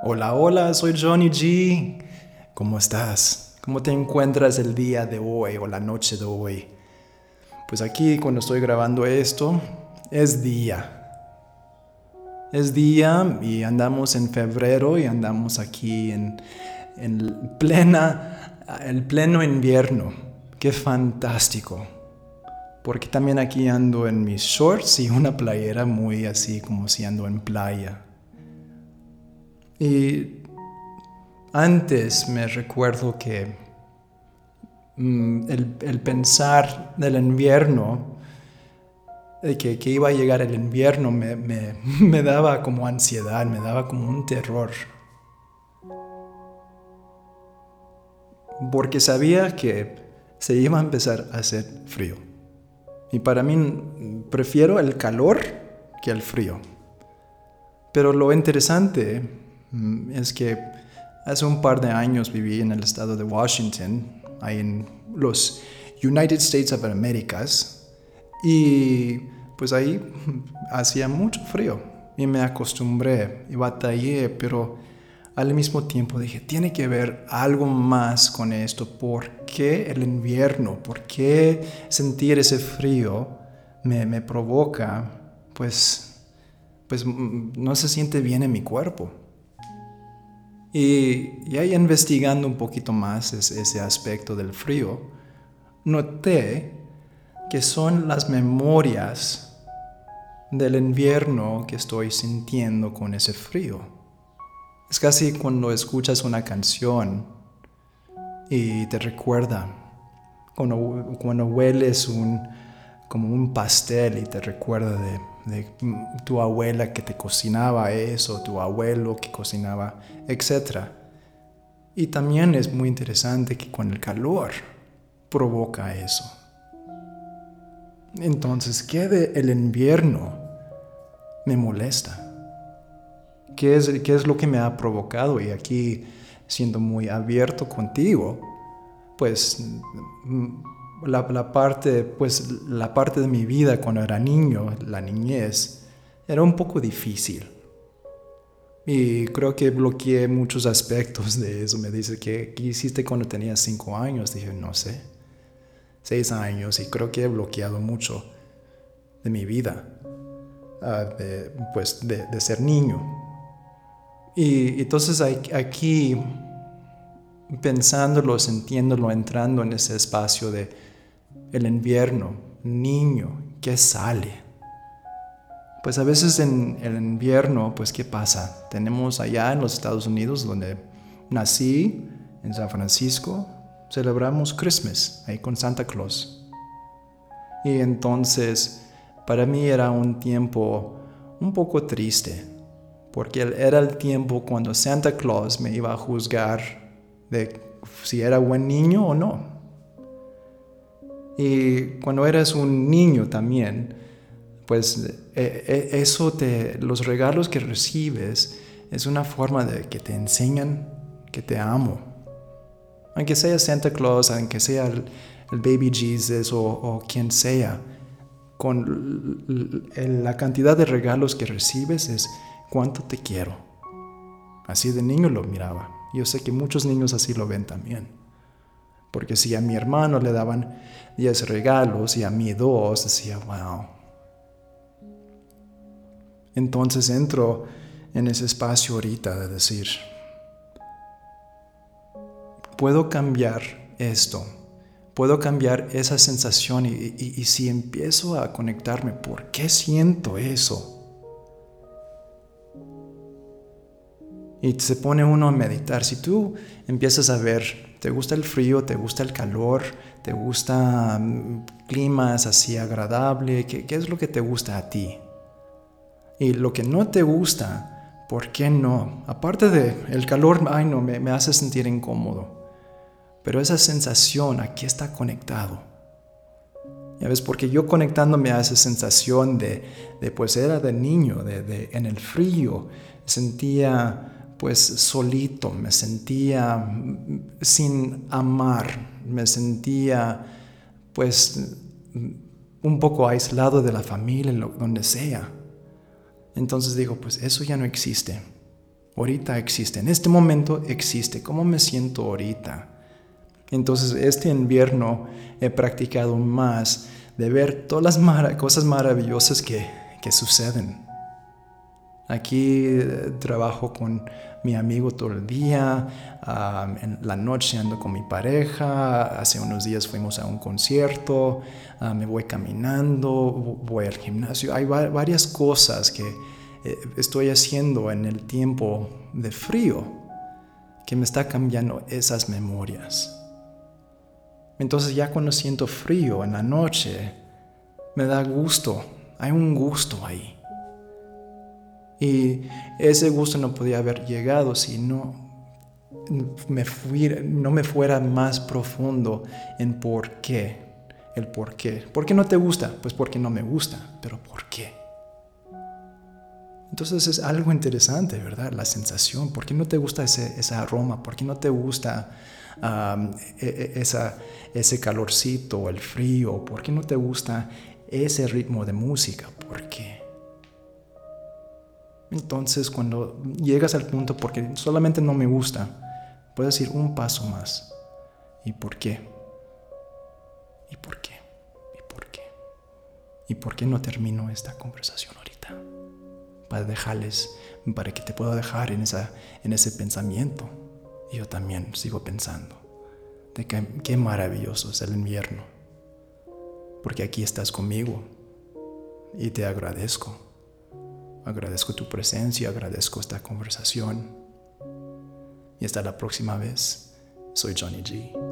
Hola, hola, soy Johnny G. ¿Cómo estás? ¿Cómo te encuentras el día de hoy o la noche de hoy? Pues aquí cuando estoy grabando esto, es día. Es día y andamos en febrero y andamos aquí en, en plena, el pleno invierno. Qué fantástico. Porque también aquí ando en mis shorts y una playera muy así como si ando en playa. Y antes me recuerdo que mm, el, pensar del invierno, de que, iba a llegar el invierno, me, me daba como ansiedad, me daba como un terror. Porque sabía que se iba a empezar a hacer frío. Y para mí prefiero el calor que el frío. Pero lo interesante mm, es que hace un par de años viví en el estado de Washington, ahí en los United States of Americas, y pues ahí hacía mucho frío y me acostumbré y batallé, pero al mismo tiempo dije, tiene que haber algo más con esto. ¿Por qué el invierno? ¿Por qué sentir ese frío me, me provoca? Pues, pues mm, no se siente bien en mi cuerpo. Y, ahí investigando un poquito más ese, ese aspecto del frío, noté que son las memorias del invierno que estoy sintiendo con ese frío. Es casi cuando escuchas una canción y te recuerda, cuando, cuando hueles un, como un pastel y te recuerda de, tu abuela que te cocinaba eso, tu abuelo que cocinaba, etc. Y también es muy interesante que con el calor provoca eso. Entonces, ¿qué de el invierno me molesta? ¿Qué es, qué es lo que me ha provocado? Y aquí, siendo muy abierto contigo, pues mm, la, parte, pues la parte de mi vida cuando era niño, la niñez, era un poco difícil. Y creo que bloqueé muchos aspectos de eso. Me dice, ¿qué, qué hiciste cuando tenías cinco años? Dije, no sé, seis años. Y creo que he bloqueado mucho de mi vida, ah, pues de, de ser niño. Y entonces aquí, pensándolo, sintiéndolo, entrando en ese espacio de el invierno, niño, ¿qué sale? Pues a veces en el invierno, pues ¿qué pasa? Tenemos allá en los Estados Unidos, donde nací, en San Francisco, celebramos Christmas, ahí con Santa Claus. Y entonces, para mí era un tiempo un poco triste, porque era el tiempo cuando Santa Claus me iba a juzgar de si era buen niño o no. Y cuando eres un niño también, pues e, e, eso te, los regalos que recibes es una forma de que te enseñan que te amo. Aunque sea Santa Claus, aunque sea el, Baby Jesus o, o, quien sea, con la cantidad de regalos que recibes es cuánto te quiero. Así de niño lo miraba. Yo sé que muchos niños así lo ven también. Porque si a mi hermano le daban 10 regalos y a mí dos, decía, wow. Entonces entro en ese espacio ahorita de decir, puedo cambiar esto, puedo cambiar esa sensación y, y si empiezo a conectarme, ¿por qué siento eso? Y se pone uno a meditar. Si tú empiezas a ver, te gusta el frío, te gusta el calor, te gusta mm, climas así agradable, ¿qué, es lo que te gusta a ti? Y lo que no te gusta, ¿por qué no? Aparte de el calor, ay no, me, me hace sentir incómodo. Pero esa sensación aquí está conectado. Ya ves, porque yo conectándome a esa sensación de, de pues era de niño, de, de, en el frío, sentía pues solito, me sentía sin amar, me sentía pues un poco aislado de la familia, donde sea. Entonces digo, pues eso ya no existe. Ahorita existe, en este momento existe. ¿Cómo me siento ahorita? Entonces, este invierno he practicado más de ver todas las cosas maravillosas que, que suceden. Aquí eh, trabajo con mi amigo todo el día, en la noche ando con mi pareja, hace unos días fuimos a un concierto, me voy caminando, voy al gimnasio. Hay varias cosas que eh, estoy haciendo en el tiempo de frío que me está cambiando esas memorias. Entonces ya cuando siento frío en la noche, me da gusto, hay un gusto ahí. Y ese gusto no podía haber llegado si no me, no me fuera más profundo en por qué. El por qué. ¿Por qué no te gusta? Pues porque no me gusta. Pero ¿por qué? Entonces es algo interesante, ¿verdad? La sensación. ¿Por qué no te gusta ese, aroma? ¿Por qué no te gusta e, e, esa, ese calorcito, el frío? ¿Por qué no te gusta ese ritmo de música? ¿Por qué? Entonces cuando llegas al punto porque solamente no me gusta, puedes ir un paso más. ¿Y por qué? ¿Y por qué? ¿Y por qué? ¿Y por qué no termino esta conversación ahorita? Para dejarles, para que te pueda dejar en, esa, en ese pensamiento. Y yo también sigo pensando de que qué maravilloso es el invierno. Porque aquí estás conmigo y te agradezco. Agradezco tu presencia, agradezco esta conversación. Y hasta la próxima vez. Soy Johnny G.